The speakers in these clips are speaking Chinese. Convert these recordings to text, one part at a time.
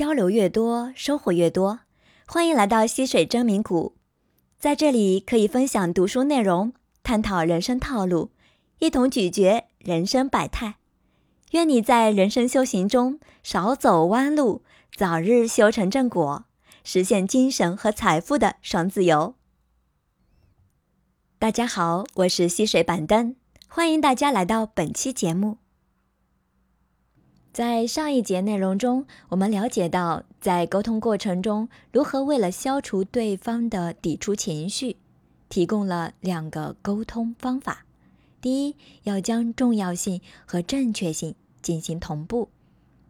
交流越多，收获越多。欢迎来到溪水真名谷，在这里可以分享读书内容，探讨人生套路，一同咀嚼人生百态。愿你在人生修行中少走弯路，早日修成正果，实现精神和财富的双自由。大家好，我是溪水板凳，欢迎大家来到本期节目。在上一节内容中，我们了解到，在沟通过程中，如何为了消除对方的抵触情绪，提供了两个沟通方法：第一，要将重要性和正确性进行同步；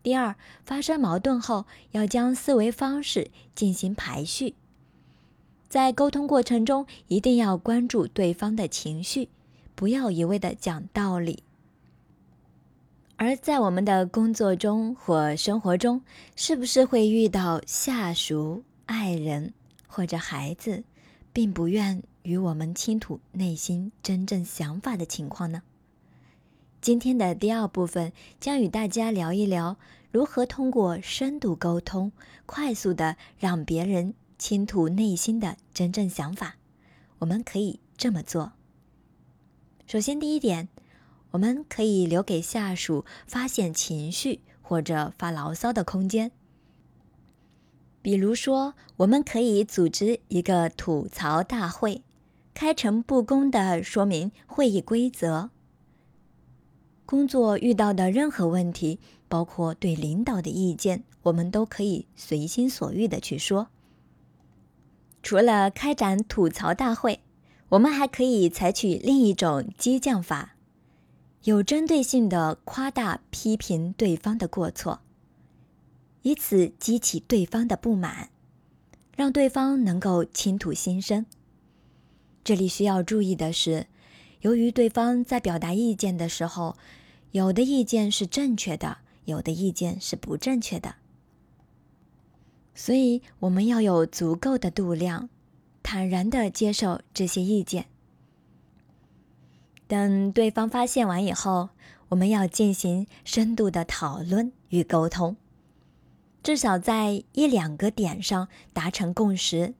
第二，发生矛盾后，要将思维方式进行排序。在沟通过程中，一定要关注对方的情绪，不要一味的讲道理。而在我们的工作中或生活中，是不是会遇到下属、爱人或者孩子，并不愿与我们倾吐内心真正想法的情况呢？今天的第二部分将与大家聊一聊，如何通过深度沟通，快速的让别人倾吐内心的真正想法。我们可以这么做。首先，第一点。我们可以留给下属发现情绪或者发牢骚的空间。比如说，我们可以组织一个吐槽大会，开诚布公地说明会议规则。工作遇到的任何问题，包括对领导的意见，我们都可以随心所欲地去说。除了开展吐槽大会，我们还可以采取另一种激将法。有针对性的夸大批评对方的过错，以此激起对方的不满，让对方能够倾吐心声。这里需要注意的是，由于对方在表达意见的时候，有的意见是正确的，有的意见是不正确的，所以我们要有足够的度量，坦然的接受这些意见。等对方发现完以后，我们要进行深度的讨论与沟通，至少在一两个点上达成共识。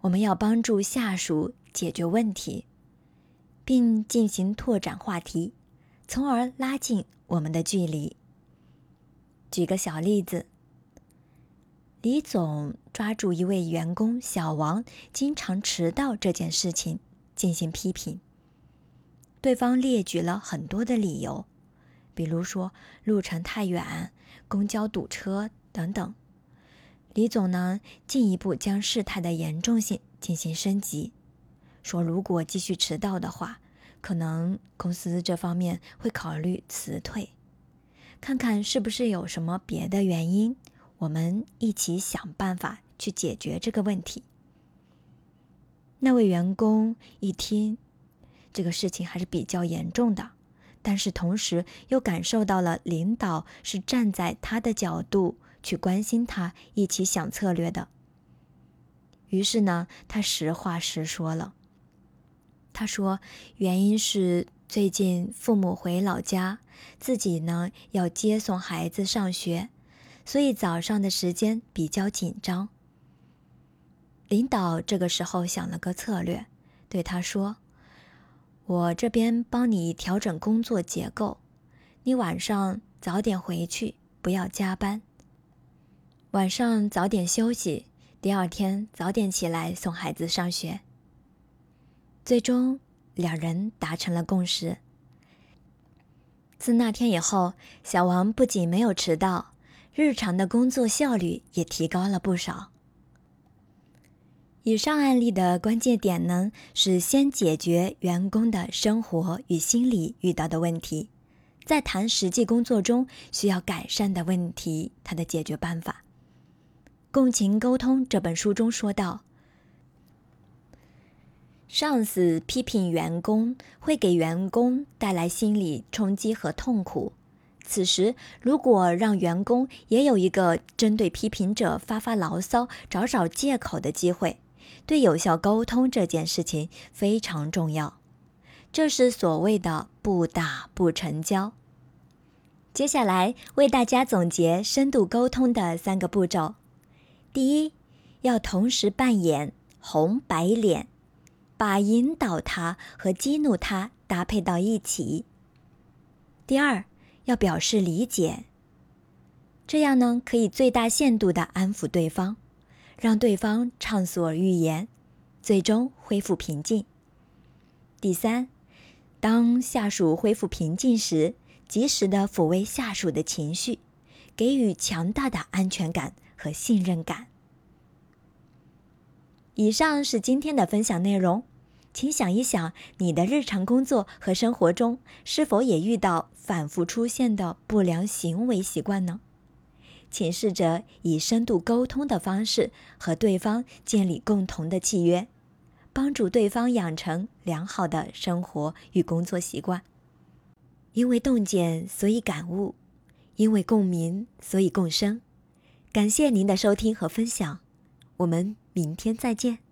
我们要帮助下属解决问题，并进行拓展话题，从而拉近我们的距离。举个小例子，李总抓住一位员工小王经常迟到这件事情进行批评。对方列举了很多的理由，比如说路程太远、公交堵车等等。李总呢，进一步将事态的严重性进行升级，说如果继续迟到的话，可能公司这方面会考虑辞退，看看是不是有什么别的原因，我们一起想办法去解决这个问题。那位员工一听。这个事情还是比较严重的，但是同时又感受到了领导是站在他的角度去关心他，一起想策略的。于是呢，他实话实说了。他说，原因是最近父母回老家，自己呢要接送孩子上学，所以早上的时间比较紧张。领导这个时候想了个策略，对他说。我这边帮你调整工作结构，你晚上早点回去，不要加班。晚上早点休息，第二天早点起来送孩子上学。最终，两人达成了共识。自那天以后，小王不仅没有迟到，日常的工作效率也提高了不少。以上案例的关键点呢，是先解决员工的生活与心理遇到的问题，再谈实际工作中需要改善的问题，它的解决办法。《共情沟通》这本书中说到，上司批评员工会给员工带来心理冲击和痛苦，此时如果让员工也有一个针对批评者发发牢骚、找找借口的机会。对有效沟通这件事情非常重要，这是所谓的不打不成交。接下来为大家总结深度沟通的三个步骤：第一，要同时扮演红白脸，把引导他和激怒他搭配到一起；第二，要表示理解，这样呢可以最大限度的安抚对方，让对方畅所欲言，最终恢复平静；第三，当下属恢复平静时。及时的抚慰下属的情绪，给予强大的安全感和信任感。以上是今天的分享内容，请想一想，你的日常工作和生活中是否也遇到反复出现的不良行为习惯呢？请试着以深度沟通的方式和对方建立共同的契约，帮助对方养成良好的生活与工作习惯。因为洞见，所以感悟；因为共鸣，所以共生。感谢您的收听和分享，我们明天再见。